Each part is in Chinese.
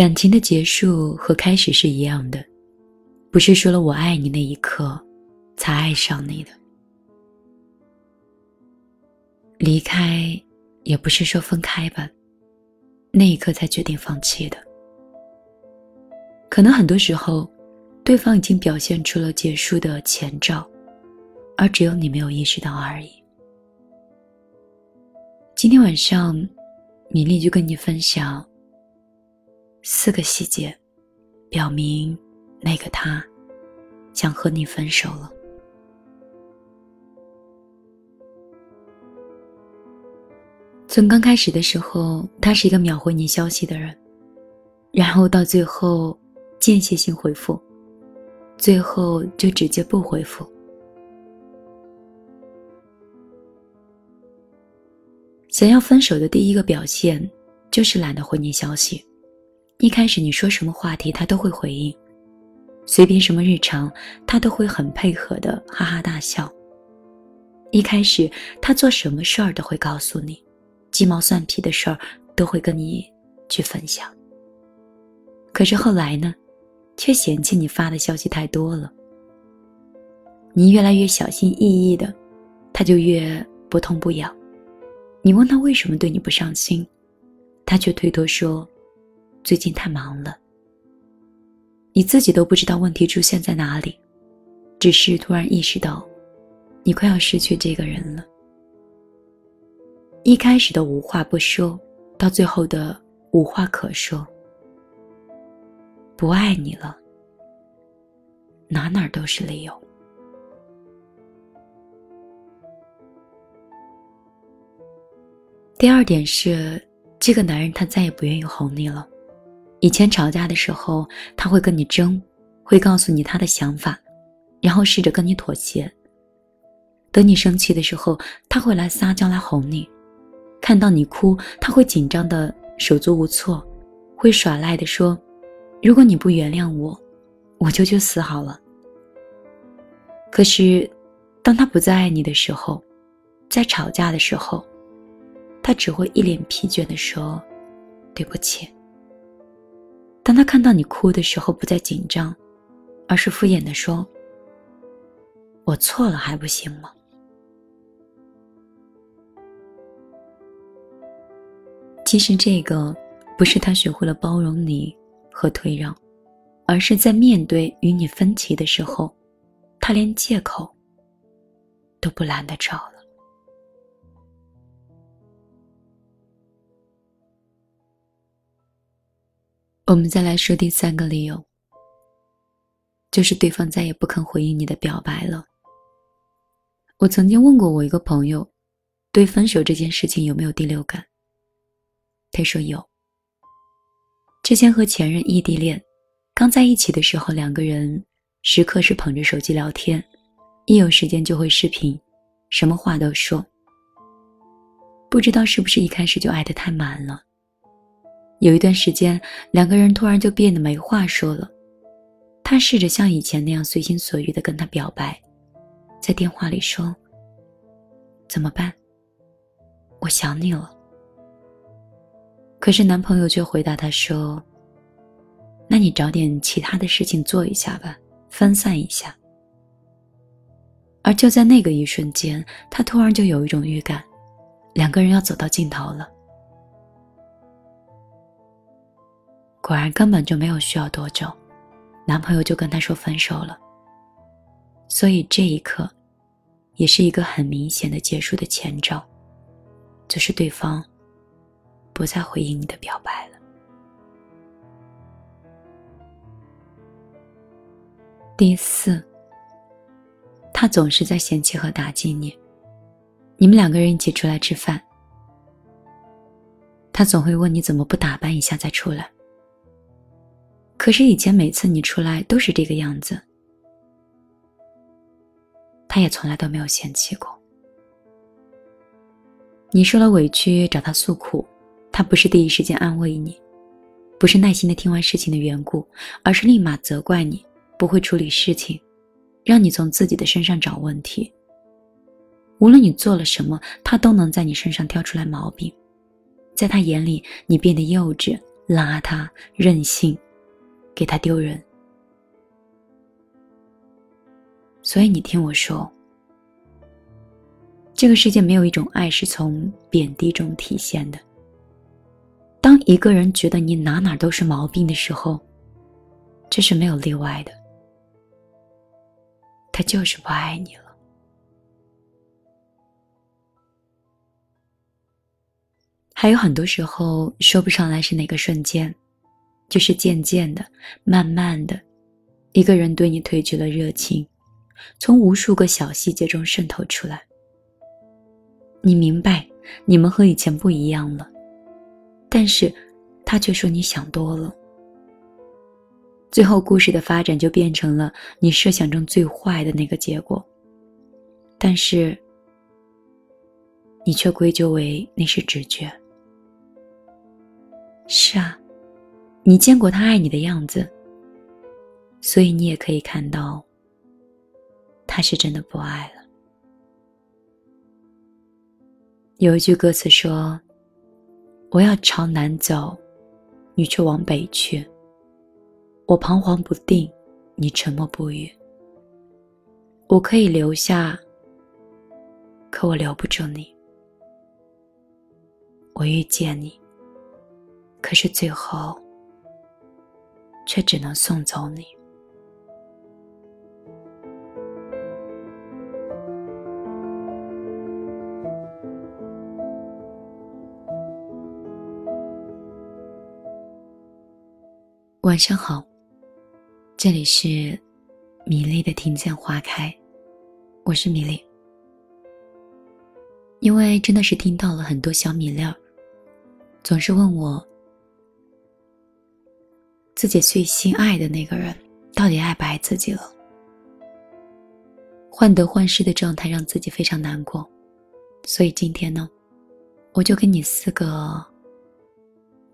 感情的结束和开始是一样的，不是说了“我爱你”那一刻才爱上你的。离开，也不是说分开吧，那一刻才决定放弃的。可能很多时候，对方已经表现出了结束的前兆，而只有你没有意识到而已。今天晚上，米粒就跟你分享四个细节，表明那个他想和你分手了。从刚开始的时候，他是一个秒回你消息的人，然后到最后间歇性回复，最后就直接不回复。想要分手的第一个表现，就是懒得回你消息。一开始你说什么话题，他都会回应；随便什么日常，他都会很配合的哈哈大笑。一开始他做什么事儿都会告诉你。鸡毛蒜皮的事儿都会跟你去分享，可是后来呢，却嫌弃你发的消息太多了。你越来越小心翼翼的，他就越不痛不痒。你问他为什么对你不上心，他却推脱说最近太忙了。你自己都不知道问题出现在哪里，只是突然意识到，你快要失去这个人了。一开始的无话不说，到最后的无话可说。不爱你了，哪哪都是理由。第二点是，这个男人他再也不愿意哄你了。以前吵架的时候，他会跟你争，会告诉你他的想法，然后试着跟你妥协。等你生气的时候，他会来撒娇来哄你。看到你哭，他会紧张的手足无措，会耍赖的说：“如果你不原谅我，我就去死好了。”可是，当他不再爱你的时候，在吵架的时候，他只会一脸疲倦的说：“对不起。”当他看到你哭的时候，不再紧张，而是敷衍的说：“我错了还不行吗？”其实这个不是他学会了包容你和退让，而是在面对与你分歧的时候，他连借口都不懒得找了。我们再来说第三个理由，就是对方再也不肯回应你的表白了。我曾经问过我一个朋友，对分手这件事情有没有第六感？他说有。之前和前任异地恋，刚在一起的时候，两个人时刻是捧着手机聊天，一有时间就会视频，什么话都说。不知道是不是一开始就爱得太满了，有一段时间，两个人突然就变得没话说了。他试着像以前那样随心所欲的跟他表白，在电话里说：“怎么办？我想你了。”可是男朋友却回答他说：“那你找点其他的事情做一下吧，分散一下。”而就在那个一瞬间，他突然就有一种预感，两个人要走到尽头了。果然，根本就没有需要多久，男朋友就跟她说分手了。所以这一刻，也是一个很明显的结束的前兆，就是对方。不再回应你的表白了。第四，他总是在嫌弃和打击你。你们两个人一起出来吃饭，他总会问你怎么不打扮一下再出来。可是以前每次你出来都是这个样子，他也从来都没有嫌弃过。你受了委屈找他诉苦。他不是第一时间安慰你，不是耐心的听完事情的缘故，而是立马责怪你不会处理事情，让你从自己的身上找问题。无论你做了什么，他都能在你身上挑出来毛病。在他眼里，你变得幼稚、邋遢、任性，给他丢人。所以你听我说，这个世界没有一种爱是从贬低中体现的。当一个人觉得你哪哪都是毛病的时候，这是没有例外的，他就是不爱你了。还有很多时候说不上来是哪个瞬间，就是渐渐的、慢慢的，一个人对你褪去了热情，从无数个小细节中渗透出来。你明白，你们和以前不一样了，但是，他却说你想多了。最后，故事的发展就变成了你设想中最坏的那个结果，但是，你却归咎为那是直觉。是啊，你见过他爱你的样子，所以你也可以看到，他是真的不爱了。有一句歌词说：“我要朝南走，你却往北去。我彷徨不定，你沉默不语。我可以留下，可我留不住你。我遇见你。”可是最后，却只能送走你。晚上好，这里是米粒的听见花开，我是米粒。因为真的是听到了很多小米粒儿，总是问我。自己最心爱的那个人，到底爱不爱自己了？患得患失的状态让自己非常难过，所以今天呢，我就给你四个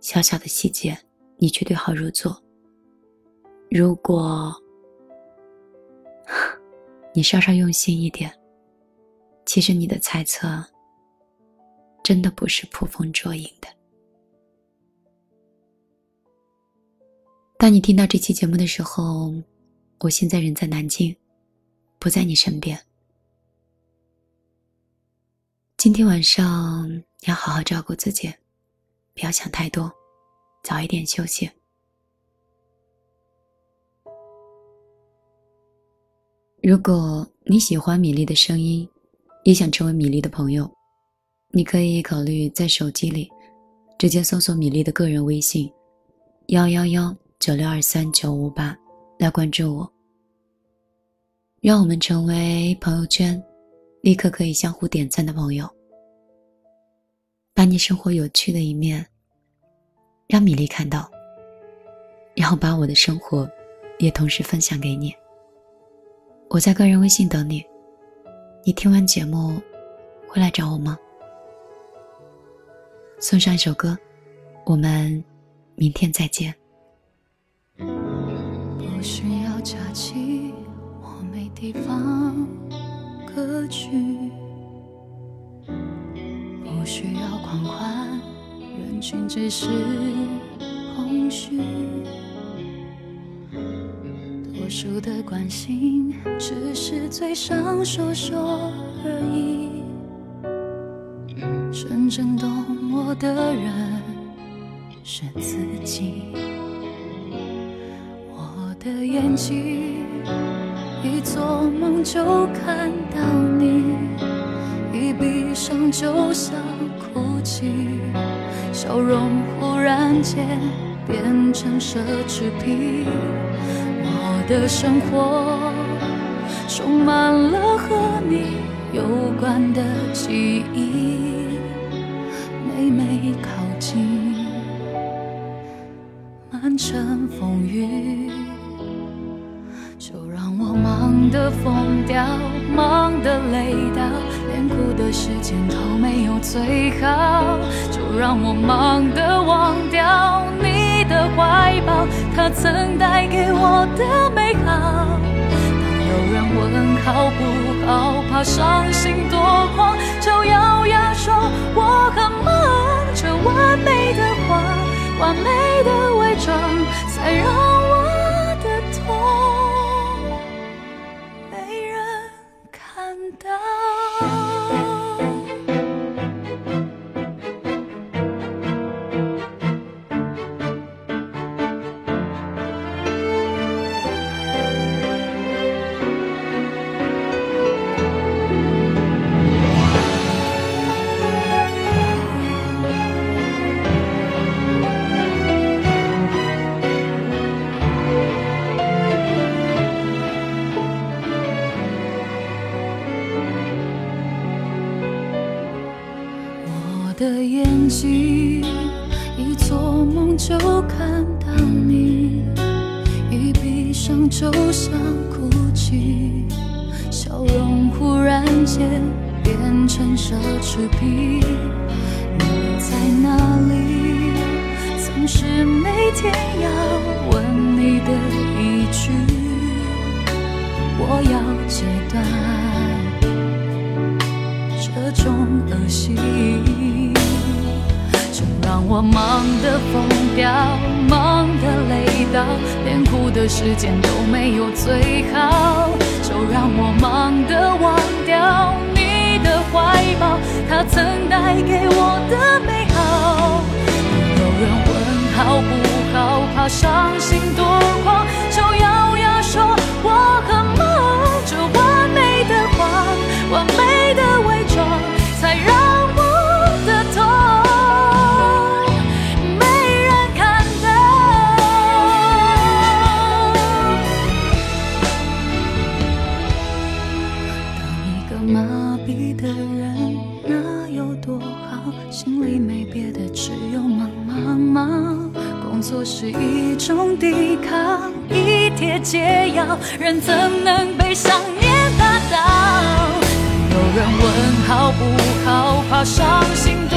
小小的细节，你去对号入座。如果 你稍稍用心一点，其实你的猜测真的不是捕风捉影的。当你听到这期节目的时候，我现在人在南京，不在你身边。今天晚上要好好照顾自己，不要想太多，早一点休息。如果你喜欢米粒的声音，也想成为米粒的朋友，你可以考虑在手机里直接搜索米粒的个人微信：幺幺幺。九六二三九五八，来关注我。让我们成为朋友圈立刻可以相互点赞的朋友。把你生活有趣的一面，让米粒看到，然后把我的生活也同时分享给你。我在个人微信等你。你听完节目会来找我吗？送上一首歌，我们明天再见。不需要假期，我没地方可去。不需要狂欢，人群只是空虚。多数的关心，只是嘴上说说而已。真正懂我的人，是自己。的眼睛，一做梦就看到你，一闭上就想哭泣，笑容忽然间变成奢侈品。我的生活充满了和你有关的记忆，每每靠近，满城风雨。的疯掉，忙的累到，连哭的时间都没有最好。就让我忙的忘掉你的怀抱，他曾带给我的美好。当有人问好不好，怕伤心多狂，就咬牙说我很忙。这完美的话，完美的。伪装，才让突然间变成奢侈品。你在哪里？总是每天要问你的一句，我要戒断这种恶习。就让我忙得疯掉，忙连哭的时间都没有最好。就让我忙得忘掉你的怀抱，他曾带给我的美好。有人问好不好，怕伤心多狂，就咬牙说我很忙。人怎能被想念打倒？有人问好不好，怕伤心多